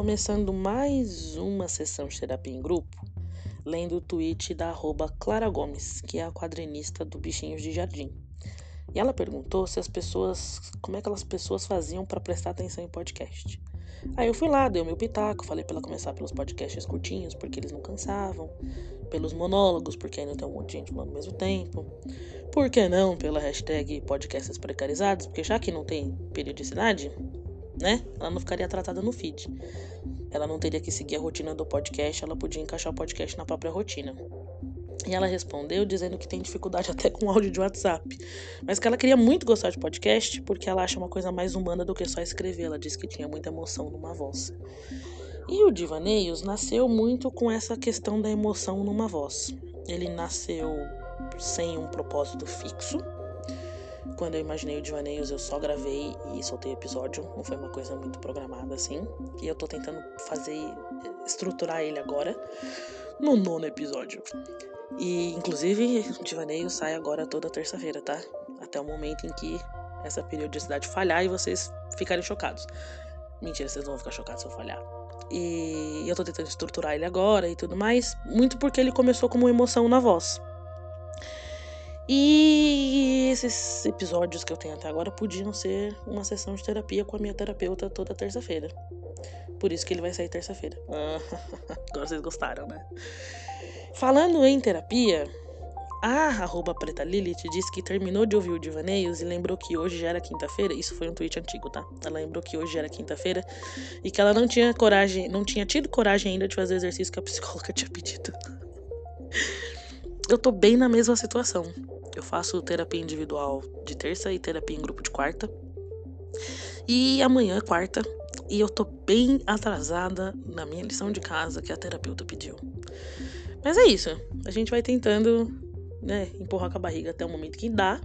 começando mais uma sessão de terapia em grupo, lendo o tweet da Clara Gomes, que é a quadrinista do Bichinhos de Jardim. E ela perguntou se as pessoas, como é que as pessoas faziam para prestar atenção em podcast. Aí eu fui lá, dei o meu pitaco, falei para ela começar pelos podcasts curtinhos, porque eles não cansavam, pelos monólogos, porque não tem um monte de gente falando ao mesmo tempo. Por que não pela hashtag podcasts precarizados, porque já que não tem periodicidade, né? Ela não ficaria tratada no feed. Ela não teria que seguir a rotina do podcast, ela podia encaixar o podcast na própria rotina. E ela respondeu dizendo que tem dificuldade até com áudio de WhatsApp, mas que ela queria muito gostar de podcast porque ela acha uma coisa mais humana do que só escrever. Ela disse que tinha muita emoção numa voz. E o Divaneios nasceu muito com essa questão da emoção numa voz. Ele nasceu sem um propósito fixo. Quando eu imaginei o Divaneios, eu só gravei e soltei episódio. Não foi uma coisa muito programada assim. E eu tô tentando fazer, estruturar ele agora no nono episódio. E, inclusive, o Divaneio sai agora toda terça-feira, tá? Até o momento em que essa periodicidade falhar e vocês ficarem chocados. Mentira, vocês não vão ficar chocados se eu falhar. E eu tô tentando estruturar ele agora e tudo mais, muito porque ele começou como emoção na voz. E esses episódios que eu tenho até agora podiam ser uma sessão de terapia com a minha terapeuta toda terça-feira. Por isso que ele vai sair terça-feira. agora vocês gostaram, né? Falando em terapia, a arroba preta Lilith disse que terminou de ouvir o Divaneios e lembrou que hoje já era quinta-feira. Isso foi um tweet antigo, tá? Ela lembrou que hoje já era quinta-feira e que ela não tinha coragem, não tinha tido coragem ainda de fazer o exercício que a psicóloga tinha pedido. Eu tô bem na mesma situação. Eu faço terapia individual de terça e terapia em grupo de quarta. E amanhã é quarta. E eu tô bem atrasada na minha lição de casa que a terapeuta pediu. Mas é isso. A gente vai tentando, né, empurrar com a barriga até o momento que dá.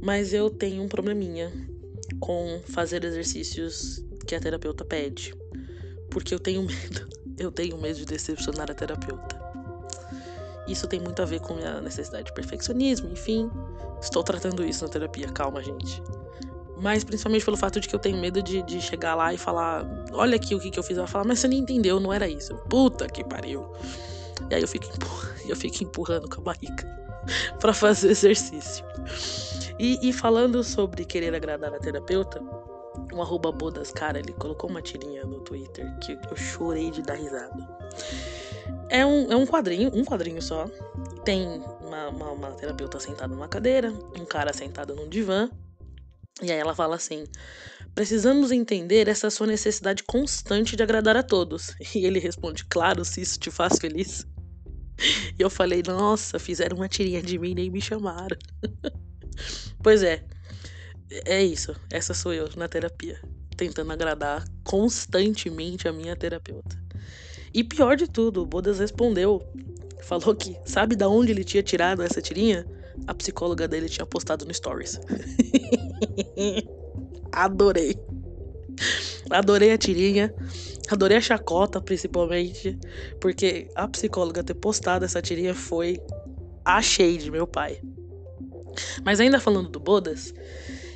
Mas eu tenho um probleminha com fazer exercícios que a terapeuta pede. Porque eu tenho medo. Eu tenho medo de decepcionar a terapeuta. Isso tem muito a ver com a necessidade de perfeccionismo, enfim. Estou tratando isso na terapia, calma, gente. Mas principalmente pelo fato de que eu tenho medo de, de chegar lá e falar: olha aqui o que, que eu fiz. Ela falar, mas você não entendeu, não era isso. Puta que pariu. E aí eu fico, eu fico empurrando com a barriga para fazer exercício. E, e, falando sobre querer agradar a terapeuta, um arroba bodas, cara, ele colocou uma tirinha no Twitter que eu chorei de dar risada. É um, é um quadrinho, um quadrinho só. Tem uma, uma, uma terapeuta sentada numa cadeira, um cara sentado num divã. E aí ela fala assim: Precisamos entender essa sua necessidade constante de agradar a todos. E ele responde: Claro, se isso te faz feliz. E eu falei: Nossa, fizeram uma tirinha de mim e nem me chamaram. pois é, é isso. Essa sou eu na terapia, tentando agradar constantemente a minha terapeuta. E pior de tudo, o Bodas respondeu. Falou que sabe da onde ele tinha tirado essa tirinha? A psicóloga dele tinha postado no Stories. Adorei. Adorei a tirinha. Adorei a chacota, principalmente. Porque a psicóloga ter postado essa tirinha foi a shade, meu pai. Mas ainda falando do Bodas,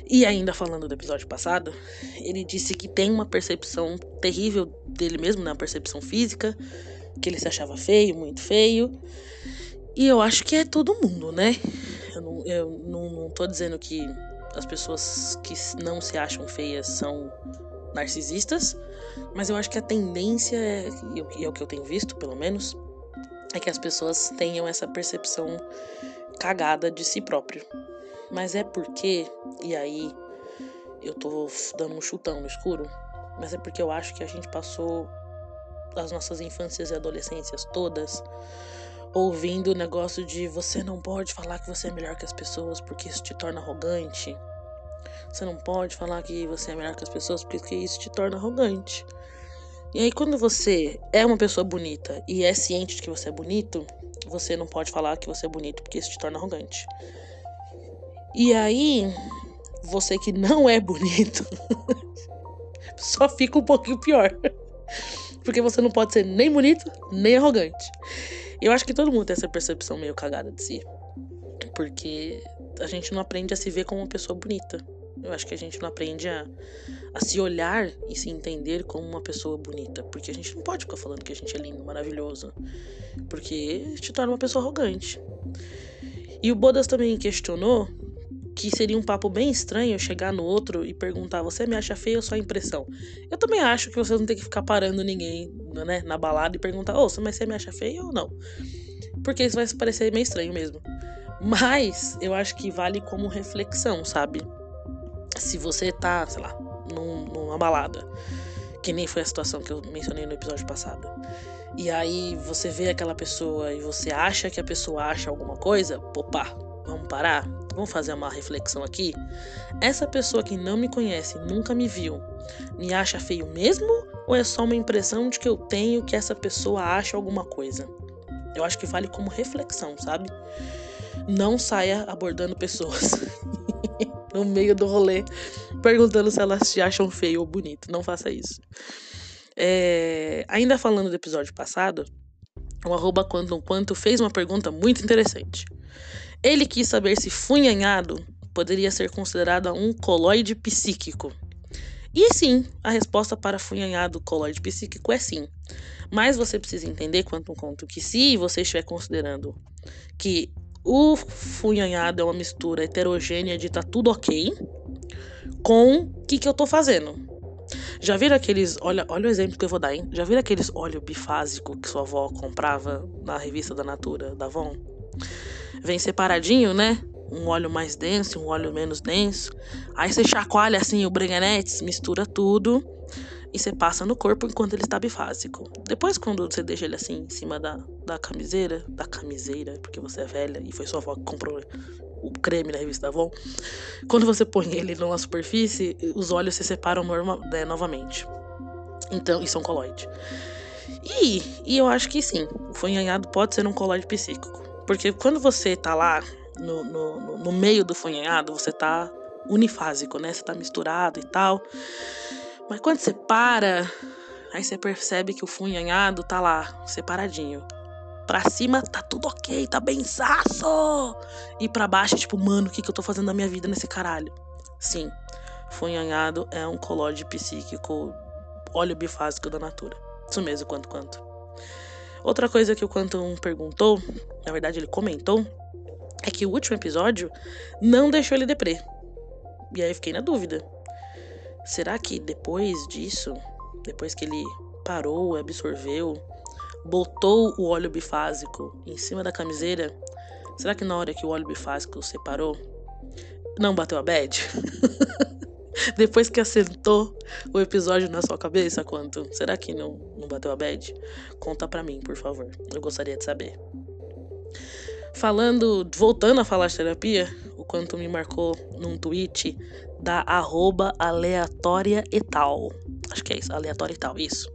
e ainda falando do episódio passado, ele disse que tem uma percepção terrível dele mesmo, né? Uma percepção física, que ele se achava feio, muito feio. E eu acho que é todo mundo, né? Eu não, eu não, não tô dizendo que as pessoas que não se acham feias são narcisistas, mas eu acho que a tendência, é, e é o que eu tenho visto, pelo menos, é que as pessoas tenham essa percepção cagada de si próprio. Mas é porque, e aí eu tô dando um chutão no escuro, mas é porque eu acho que a gente passou as nossas infâncias e adolescências todas ouvindo o negócio de você não pode falar que você é melhor que as pessoas porque isso te torna arrogante. Você não pode falar que você é melhor que as pessoas porque isso te torna arrogante. E aí, quando você é uma pessoa bonita e é ciente de que você é bonito, você não pode falar que você é bonito porque isso te torna arrogante. E aí, você que não é bonito, só fica um pouquinho pior. Porque você não pode ser nem bonito, nem arrogante. Eu acho que todo mundo tem essa percepção meio cagada de si. Porque a gente não aprende a se ver como uma pessoa bonita. Eu acho que a gente não aprende a, a se olhar e se entender como uma pessoa bonita. Porque a gente não pode ficar falando que a gente é lindo, maravilhoso. Porque te torna uma pessoa arrogante. E o Bodas também questionou que seria um papo bem estranho chegar no outro e perguntar: você me acha feio ou só impressão? Eu também acho que você não tem que ficar parando ninguém né, na balada e perguntar: ô, oh, mas você me acha feio ou não? Porque isso vai parecer meio estranho mesmo. Mas eu acho que vale como reflexão, sabe? Se você tá, sei lá, num, numa balada, que nem foi a situação que eu mencionei no episódio passado, e aí você vê aquela pessoa e você acha que a pessoa acha alguma coisa, opa, vamos parar? Vamos fazer uma reflexão aqui? Essa pessoa que não me conhece, nunca me viu, me acha feio mesmo? Ou é só uma impressão de que eu tenho que essa pessoa acha alguma coisa? Eu acho que vale como reflexão, sabe? Não saia abordando pessoas no meio do rolê perguntando se elas te acham feio ou bonito. Não faça isso. É... Ainda falando do episódio passado, o arroba quanto, quanto fez uma pergunta muito interessante. Ele quis saber se funhanhado poderia ser considerado um coloide psíquico. E sim, a resposta para funhanhado coloide psíquico é sim. Mas você precisa entender quanto um conto que se você estiver considerando que o funhanhado é uma mistura heterogênea de tá tudo ok, com o que, que eu tô fazendo. Já viram aqueles. Olha, olha o exemplo que eu vou dar, hein? Já viram aqueles óleo bifásico que sua avó comprava na revista da Natura, da Avon? Vem separadinho, né? Um óleo mais denso, um óleo menos denso. Aí você chacoalha assim o breganetes, mistura tudo e você passa no corpo enquanto ele está bifásico. Depois, quando você deixa ele assim em cima da, da camiseira, da camiseira, porque você é velha e foi sua avó que comprou o creme na revista Avon, quando você põe ele numa superfície, os olhos se separam norma, né, novamente. Então, isso é um coloide. E, e eu acho que sim, o funhanhado pode ser um coloide psíquico. Porque quando você tá lá no, no, no meio do funhanhado, você tá unifásico, né? Você tá misturado e tal. Mas quando você para, aí você percebe que o funhanhado tá lá, separadinho. Pra cima tá tudo ok, tá bem saço. E pra baixo, tipo, mano, o que, que eu tô fazendo na minha vida nesse caralho? Sim, funhanhado é um colóide psíquico, óleo bifásico da natura. Isso mesmo, quanto quanto. Outra coisa que o Quantum perguntou, na verdade ele comentou, é que o último episódio não deixou ele deprê. E aí eu fiquei na dúvida. Será que depois disso, depois que ele parou, absorveu, botou o óleo bifásico em cima da camiseira, será que na hora que o óleo bifásico separou, não bateu a bad? depois que assentou o episódio na sua cabeça, quanto? Será que não, não bateu a bad? Conta pra mim, por favor. Eu gostaria de saber. Falando, voltando a falar de terapia, o quanto me marcou num tweet da arroba aleatória e tal. Acho que é isso, aleatória e tal, isso.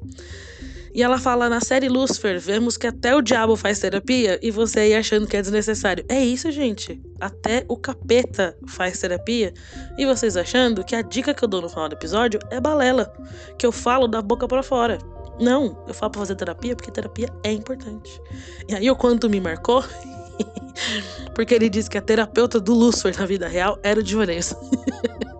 E ela fala: na série Lucifer, vemos que até o diabo faz terapia e você aí achando que é desnecessário. É isso, gente. Até o capeta faz terapia e vocês achando que a dica que eu dou no final do episódio é balela, que eu falo da boca para fora. Não, eu falo pra fazer terapia porque terapia é importante. E aí o quanto me marcou, porque ele disse que a terapeuta do Lucifer na vida real era o Divanense.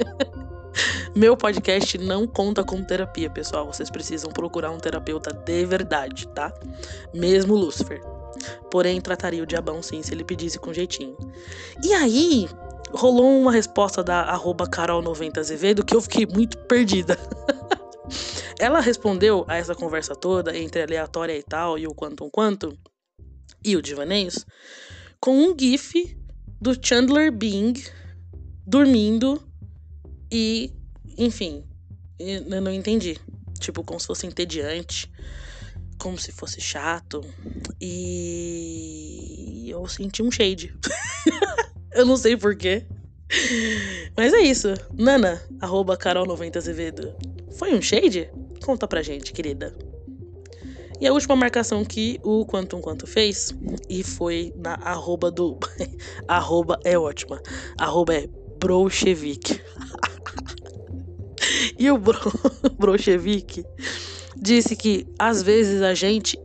Meu podcast não conta com terapia, pessoal. Vocês precisam procurar um terapeuta de verdade, tá? Mesmo Lúcifer. Porém, trataria o diabão sim se ele pedisse com jeitinho. E aí, rolou uma resposta da arroba Carol90Azevedo que eu fiquei muito perdida. Ela respondeu a essa conversa toda entre aleatória e tal e o quantum quantum e o Divaneios com um gif do Chandler Bing dormindo e enfim, eu não entendi. Tipo, como se fosse entediante, como se fosse chato. E eu senti um shade. eu não sei porquê. Mas é isso. Nana, arroba Carol90 Azevedo. Foi um shade? Conta pra gente, querida. E a última marcação que o Quantum Quanto fez, e foi na arroba do. arroba é ótima. Arroba é Brochevik. E o Bro, Brochevik disse que às vezes a gente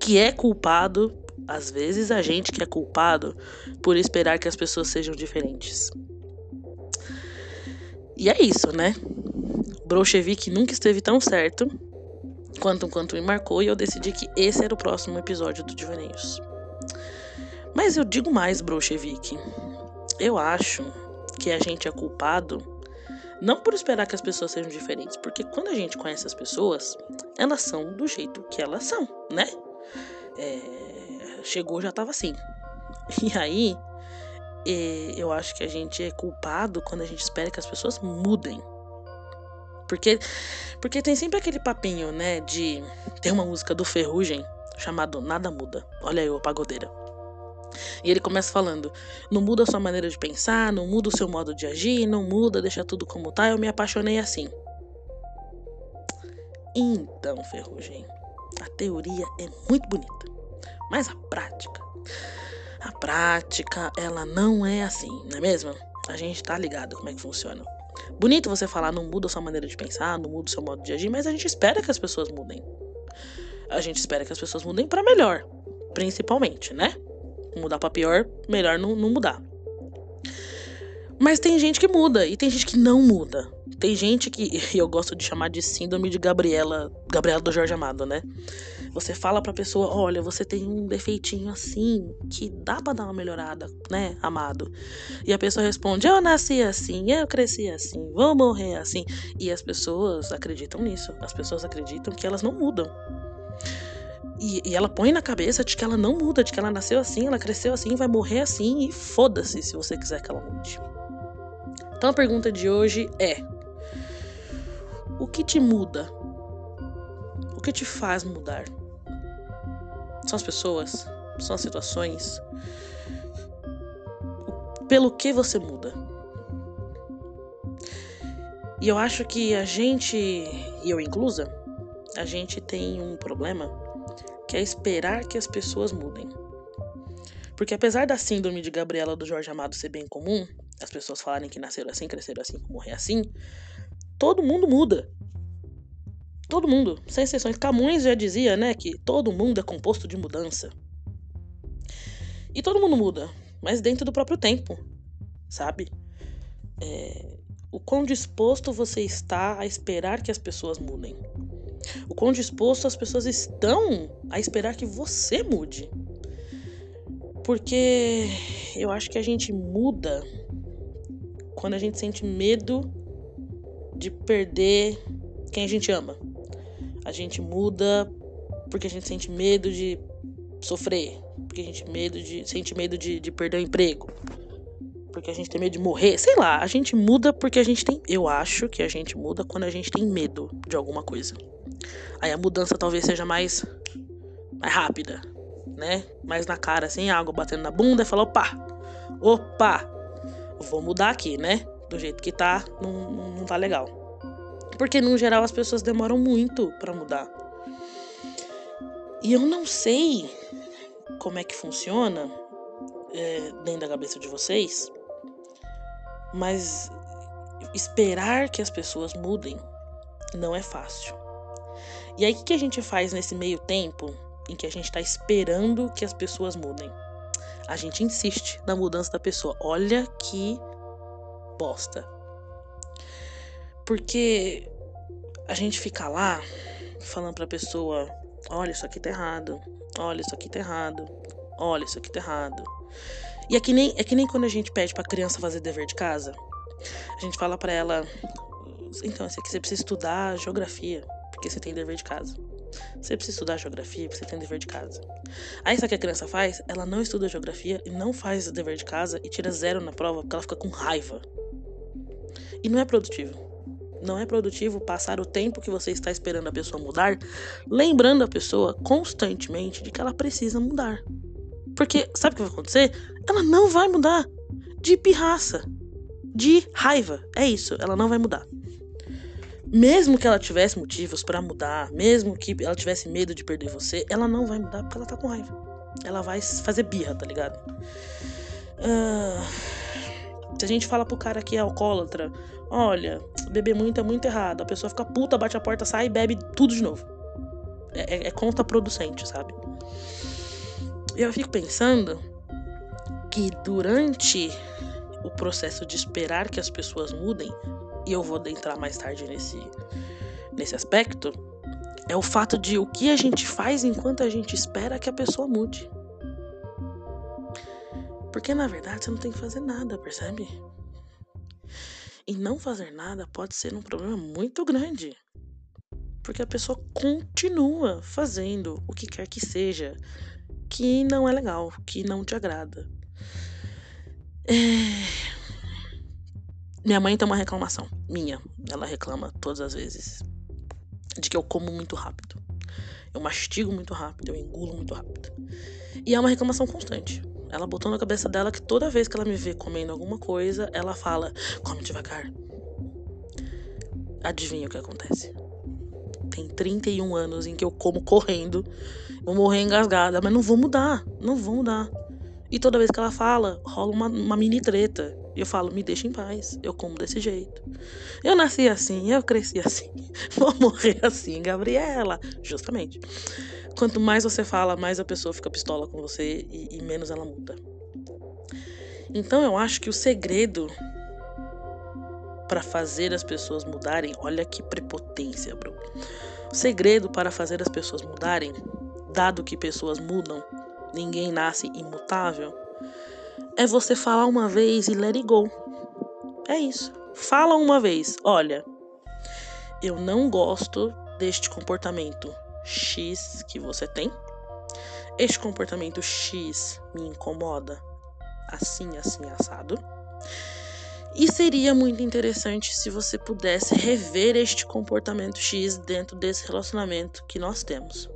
que é culpado, às vezes a gente que é culpado por esperar que as pessoas sejam diferentes. E é isso, né? Bolchevique nunca esteve tão certo quanto quanto me marcou e eu decidi que esse era o próximo episódio do Divaneios. Mas eu digo mais, Bolchevique. Eu acho que a gente é culpado não por esperar que as pessoas sejam diferentes, porque quando a gente conhece as pessoas, elas são do jeito que elas são, né? É, chegou já tava assim. E aí, é, eu acho que a gente é culpado quando a gente espera que as pessoas mudem. Porque, porque tem sempre aquele papinho, né, de ter uma música do Ferrugem chamado Nada Muda. Olha aí, o pagodeira. E ele começa falando: não muda a sua maneira de pensar, não muda o seu modo de agir, não muda, deixa tudo como tá. Eu me apaixonei assim. Então, Ferrugem, a teoria é muito bonita, mas a prática, a prática, ela não é assim, não é mesmo? A gente tá ligado como é que funciona. Bonito você falar, não muda a sua maneira de pensar, não muda o seu modo de agir, mas a gente espera que as pessoas mudem. A gente espera que as pessoas mudem para melhor, principalmente, né? Mudar para pior, melhor não, não mudar. Mas tem gente que muda e tem gente que não muda. Tem gente que eu gosto de chamar de síndrome de Gabriela, Gabriela do Jorge Amado, né? Você fala pra pessoa, olha, você tem um defeitinho assim, que dá pra dar uma melhorada, né, amado? E a pessoa responde, eu nasci assim, eu cresci assim, vou morrer assim. E as pessoas acreditam nisso. As pessoas acreditam que elas não mudam. E, e, ela põe na cabeça de que ela não muda, de que ela nasceu assim, ela cresceu assim, vai morrer assim e foda-se se você quiser que ela mude. Então a pergunta de hoje é: O que te muda? O que te faz mudar? São as pessoas? São as situações? Pelo que você muda? E eu acho que a gente, e eu inclusa, a gente tem um problema que é esperar que as pessoas mudem. Porque apesar da síndrome de Gabriela do Jorge Amado ser bem comum, as pessoas falarem que nasceram assim, cresceram assim, morrer assim, todo mundo muda. Todo mundo, sem exceções. Camões já dizia, né, que todo mundo é composto de mudança. E todo mundo muda, mas dentro do próprio tempo, sabe? É, o quão disposto você está a esperar que as pessoas mudem. O quão disposto as pessoas estão a esperar que você mude. Porque eu acho que a gente muda quando a gente sente medo de perder quem a gente ama. A gente muda porque a gente sente medo de sofrer, porque a gente medo de, sente medo de, de perder o emprego, porque a gente tem medo de morrer, sei lá, a gente muda porque a gente tem, eu acho que a gente muda quando a gente tem medo de alguma coisa. Aí a mudança talvez seja mais mais rápida, né? Mais na cara assim, água batendo na bunda e falar, opa. Opa. Vou mudar aqui, né? Do jeito que tá, não, não tá legal. Porque no geral as pessoas demoram muito para mudar. E eu não sei como é que funciona é, dentro da cabeça de vocês, mas esperar que as pessoas mudem não é fácil. E aí o que a gente faz nesse meio tempo em que a gente está esperando que as pessoas mudem? A gente insiste na mudança da pessoa. Olha que bosta. Porque a gente fica lá falando pra pessoa: olha, isso aqui tá errado, olha, isso aqui tá errado, olha, isso aqui tá errado. E é que nem, é que nem quando a gente pede pra criança fazer dever de casa. A gente fala pra ela: então, aqui você precisa estudar geografia, porque você tem dever de casa. Você precisa estudar geografia, porque você tem dever de casa. Aí sabe o que a criança faz? Ela não estuda geografia e não faz dever de casa e tira zero na prova porque ela fica com raiva. E não é produtivo. Não é produtivo passar o tempo que você está esperando a pessoa mudar, lembrando a pessoa constantemente de que ela precisa mudar. Porque sabe o que vai acontecer? Ela não vai mudar. De pirraça. De raiva. É isso, ela não vai mudar. Mesmo que ela tivesse motivos para mudar, mesmo que ela tivesse medo de perder você, ela não vai mudar porque ela tá com raiva. Ela vai fazer birra, tá ligado? Uh se a gente fala pro cara que é alcoólatra, olha, beber muito é muito errado. A pessoa fica puta, bate a porta, sai e bebe tudo de novo. É, é, é contraproducente, sabe? Eu fico pensando que durante o processo de esperar que as pessoas mudem, e eu vou entrar mais tarde nesse, nesse aspecto, é o fato de o que a gente faz enquanto a gente espera que a pessoa mude. Porque na verdade você não tem que fazer nada, percebe? E não fazer nada pode ser um problema muito grande. Porque a pessoa continua fazendo o que quer que seja que não é legal, que não te agrada. É... Minha mãe tem uma reclamação minha. Ela reclama todas as vezes de que eu como muito rápido. Eu mastigo muito rápido, eu engulo muito rápido. E é uma reclamação constante. Ela botou na cabeça dela que toda vez que ela me vê comendo alguma coisa, ela fala: come devagar. Adivinha o que acontece? Tem 31 anos em que eu como correndo, vou morrer engasgada, mas não vou mudar, não vou mudar. E toda vez que ela fala, rola uma, uma mini treta. E eu falo, me deixa em paz, eu como desse jeito. Eu nasci assim, eu cresci assim, vou morrer assim, Gabriela. Justamente. Quanto mais você fala, mais a pessoa fica pistola com você e, e menos ela muda. Então eu acho que o segredo para fazer as pessoas mudarem, olha que prepotência, bro. O segredo para fazer as pessoas mudarem, dado que pessoas mudam, ninguém nasce imutável, é você falar uma vez e let it go. É isso. Fala uma vez, olha, eu não gosto deste comportamento X que você tem. Este comportamento X me incomoda assim, assim, assado. E seria muito interessante se você pudesse rever este comportamento X dentro desse relacionamento que nós temos.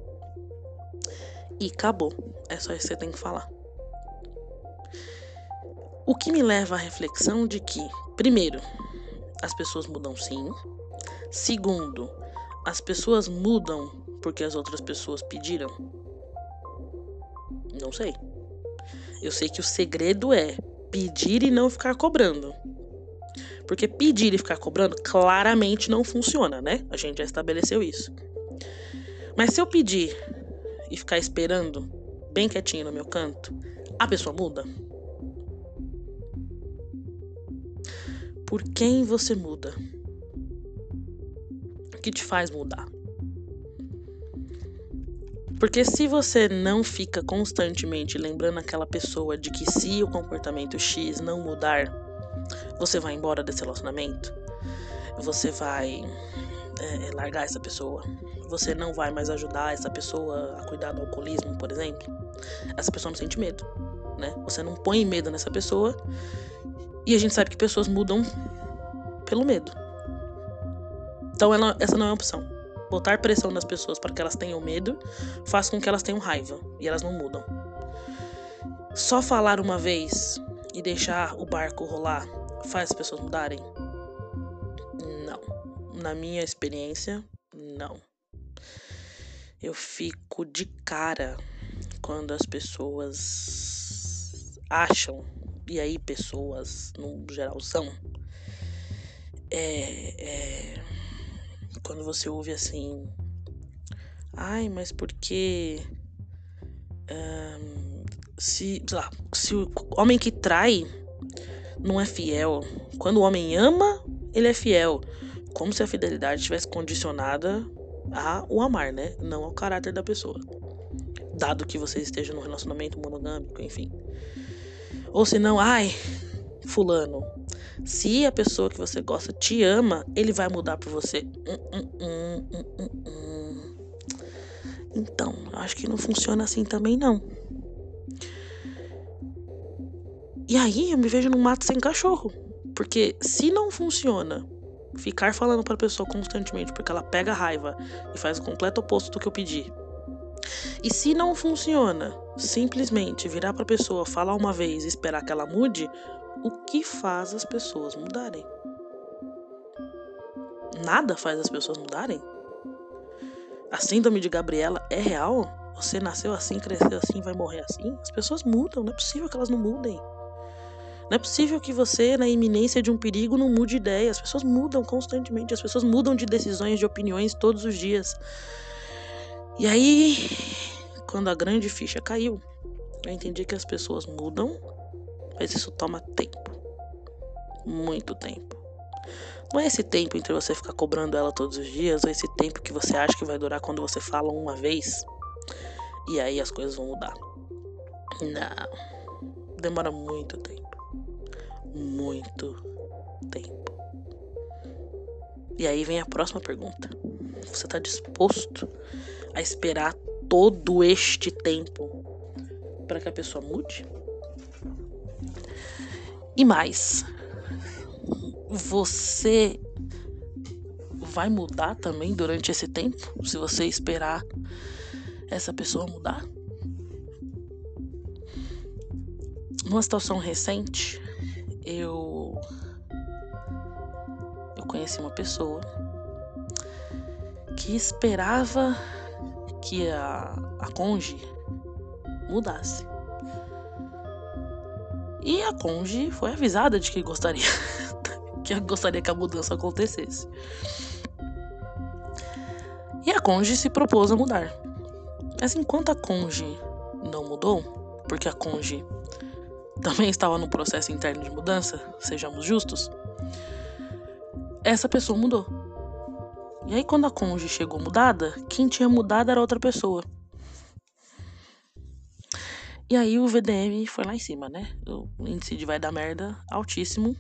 E acabou. É só isso que você tem que falar. O que me leva à reflexão de que, primeiro, as pessoas mudam sim. Segundo, as pessoas mudam porque as outras pessoas pediram. Não sei. Eu sei que o segredo é pedir e não ficar cobrando. Porque pedir e ficar cobrando claramente não funciona, né? A gente já estabeleceu isso. Mas se eu pedir e ficar esperando, bem quietinho no meu canto, a pessoa muda? Por quem você muda? O que te faz mudar? Porque se você não fica constantemente lembrando aquela pessoa de que se o comportamento X não mudar, você vai embora desse relacionamento, você vai é, largar essa pessoa, você não vai mais ajudar essa pessoa a cuidar do alcoolismo, por exemplo, essa pessoa não sente medo, né? Você não põe medo nessa pessoa e a gente sabe que pessoas mudam pelo medo. Então ela, essa não é uma opção. Botar pressão nas pessoas para que elas tenham medo faz com que elas tenham raiva e elas não mudam. Só falar uma vez e deixar o barco rolar faz as pessoas mudarem? Não. Na minha experiência, não. Eu fico de cara quando as pessoas acham e aí pessoas no geral são, é, é, quando você ouve assim, ai, mas porque um, se, lá, se o homem que trai não é fiel, quando o homem ama, ele é fiel, como se a fidelidade estivesse condicionada a o amar, né? Não ao caráter da pessoa. Dado que você esteja num relacionamento monogâmico, enfim. Ou se não, ai, fulano, se a pessoa que você gosta te ama, ele vai mudar por você. Hum, hum, hum, então, acho que não funciona assim também não. E aí eu me vejo num mato sem cachorro. Porque se não funciona ficar falando para a pessoa constantemente porque ela pega raiva e faz o completo oposto do que eu pedi, e se não funciona, simplesmente virar para a pessoa, falar uma vez e esperar que ela mude, o que faz as pessoas mudarem? Nada faz as pessoas mudarem? A síndrome de Gabriela é real? Você nasceu assim, cresceu assim, vai morrer assim? As pessoas mudam, não é possível que elas não mudem. Não é possível que você, na iminência de um perigo, não mude ideia. As pessoas mudam constantemente, as pessoas mudam de decisões, de opiniões todos os dias. E aí, quando a grande ficha caiu, eu entendi que as pessoas mudam, mas isso toma tempo. Muito tempo. Não é esse tempo entre você ficar cobrando ela todos os dias, ou esse tempo que você acha que vai durar quando você fala uma vez e aí as coisas vão mudar. Não. Demora muito tempo. Muito tempo. E aí vem a próxima pergunta. Você está disposto a esperar todo este tempo para que a pessoa mude? E mais, você vai mudar também durante esse tempo? Se você esperar essa pessoa mudar? Numa situação recente, eu eu conheci uma pessoa que esperava que a, a conge mudasse. E a conge foi avisada de que gostaria que gostaria que a mudança acontecesse. E a conge se propôs a mudar. Mas enquanto a conge não mudou, porque a conge também estava no processo interno de mudança, sejamos justos, essa pessoa mudou. E aí quando a conge chegou mudada, quem tinha mudado era outra pessoa. E aí o VDM foi lá em cima, né? O índice de vai dar merda altíssimo.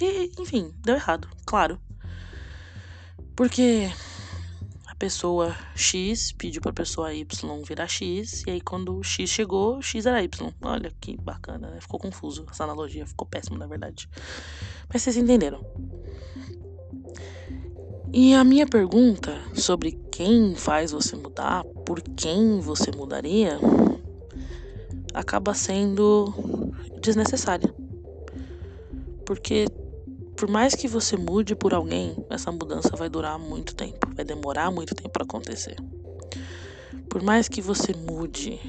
E, enfim, deu errado, claro. Porque pessoa X pediu pra pessoa Y virar X, e aí quando X chegou, X era Y. Olha que bacana, né? Ficou confuso essa analogia, ficou péssimo na verdade. Mas vocês entenderam. E a minha pergunta sobre quem faz você mudar, por quem você mudaria, acaba sendo desnecessária. Porque por mais que você mude por alguém, essa mudança vai durar muito tempo, vai demorar muito tempo para acontecer. Por mais que você mude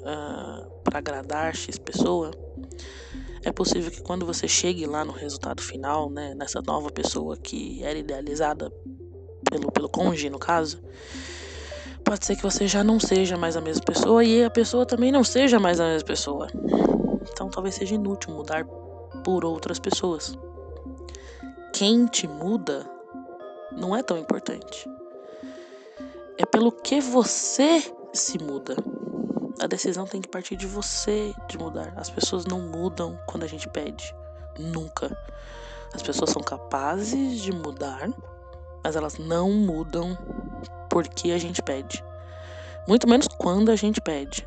uh, ah, para agradar X pessoa, é possível que quando você chegue lá no resultado final, né, nessa nova pessoa que era idealizada pelo, pelo cônjuge, no caso, pode ser que você já não seja mais a mesma pessoa e a pessoa também não seja mais a mesma pessoa. Então talvez seja inútil mudar por outras pessoas quem te muda não é tão importante. É pelo que você se muda. A decisão tem que partir de você de mudar. As pessoas não mudam quando a gente pede. Nunca. As pessoas são capazes de mudar, mas elas não mudam porque a gente pede. Muito menos quando a gente pede.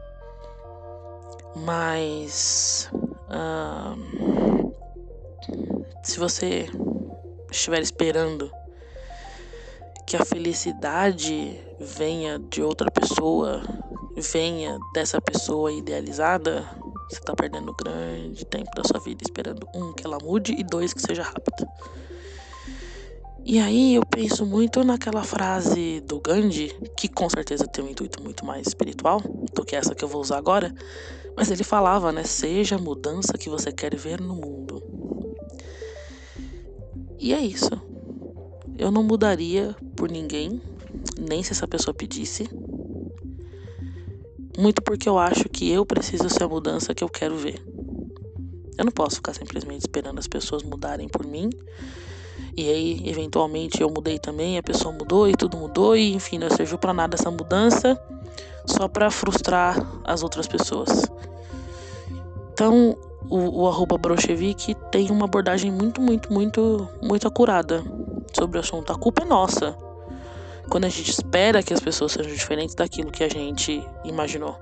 Mas. Uh, se você estiver esperando que a felicidade venha de outra pessoa, venha dessa pessoa idealizada, você está perdendo grande tempo da sua vida esperando um que ela mude e dois que seja rápida. E aí eu penso muito naquela frase do Gandhi, que com certeza tem um intuito muito mais espiritual do que essa que eu vou usar agora, mas ele falava, né, seja a mudança que você quer ver no mundo. E é isso. Eu não mudaria por ninguém, nem se essa pessoa pedisse. Muito porque eu acho que eu preciso ser a mudança que eu quero ver. Eu não posso ficar simplesmente esperando as pessoas mudarem por mim. E aí, eventualmente, eu mudei também, a pessoa mudou e tudo mudou, e enfim, não serviu para nada essa mudança, só para frustrar as outras pessoas. Então, o, o arroba Brochevik tem uma abordagem muito, muito, muito, muito acurada sobre o assunto. A culpa é nossa. Quando a gente espera que as pessoas sejam diferentes daquilo que a gente imaginou.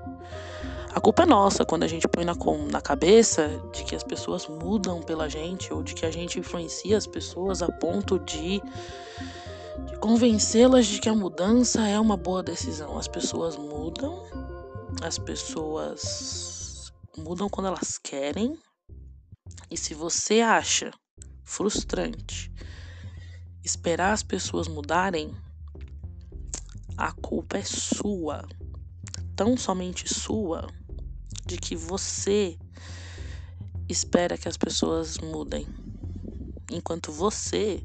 A culpa é nossa quando a gente põe na, na cabeça de que as pessoas mudam pela gente ou de que a gente influencia as pessoas a ponto de, de convencê-las de que a mudança é uma boa decisão. As pessoas mudam, as pessoas mudam quando elas querem. E se você acha frustrante esperar as pessoas mudarem, a culpa é sua. Tão somente sua de que você espera que as pessoas mudem. Enquanto você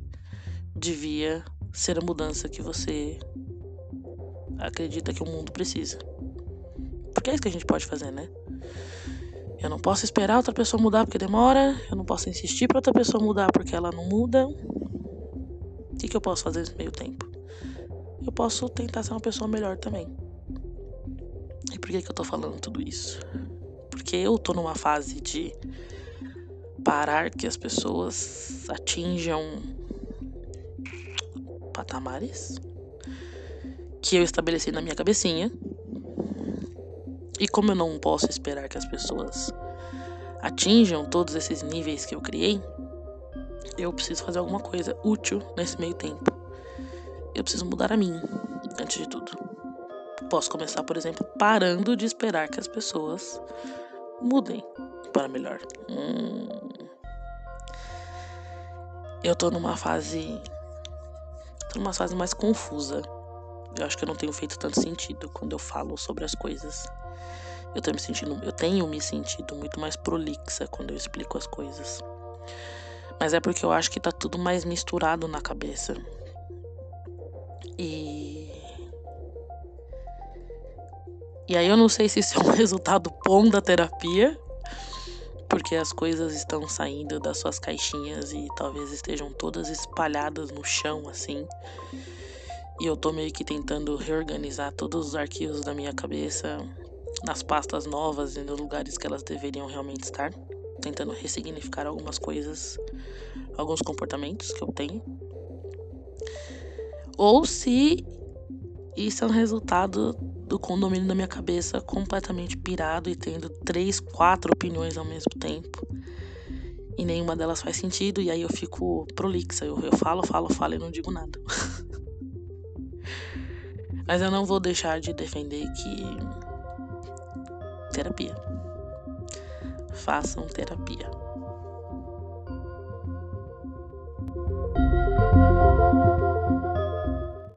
devia ser a mudança que você acredita que o mundo precisa. Porque é isso que a gente pode fazer, né? Eu não posso esperar outra pessoa mudar porque demora. Eu não posso insistir para outra pessoa mudar porque ela não muda. que, que eu posso fazer nesse meio tempo? Eu posso tentar ser uma pessoa melhor também. E por que, que eu tô falando tudo isso? Porque eu tô numa fase de parar que as pessoas atinjam patamares que eu estabeleci na minha cabecinha. E como eu não posso esperar que as pessoas atinjam todos esses níveis que eu criei, eu preciso fazer alguma coisa útil nesse meio tempo. Eu preciso mudar a mim, antes de tudo. Posso começar, por exemplo, parando de esperar que as pessoas mudem para melhor. Hum. Eu tô numa fase. Tô numa fase mais confusa. Eu acho que eu não tenho feito tanto sentido quando eu falo sobre as coisas. Eu tenho me sentindo, eu tenho me sentido muito mais prolixa quando eu explico as coisas. Mas é porque eu acho que tá tudo mais misturado na cabeça. E E aí eu não sei se isso é um resultado bom da terapia, porque as coisas estão saindo das suas caixinhas e talvez estejam todas espalhadas no chão assim. E eu tô meio que tentando reorganizar todos os arquivos da minha cabeça nas pastas novas e nos lugares que elas deveriam realmente estar, tentando ressignificar algumas coisas, alguns comportamentos que eu tenho. Ou se isso é um resultado do condomínio da minha cabeça completamente pirado e tendo três, quatro opiniões ao mesmo tempo. E nenhuma delas faz sentido, e aí eu fico prolixa. Eu, eu falo, falo, falo e não digo nada. Mas eu não vou deixar de defender que. Terapia. Façam terapia.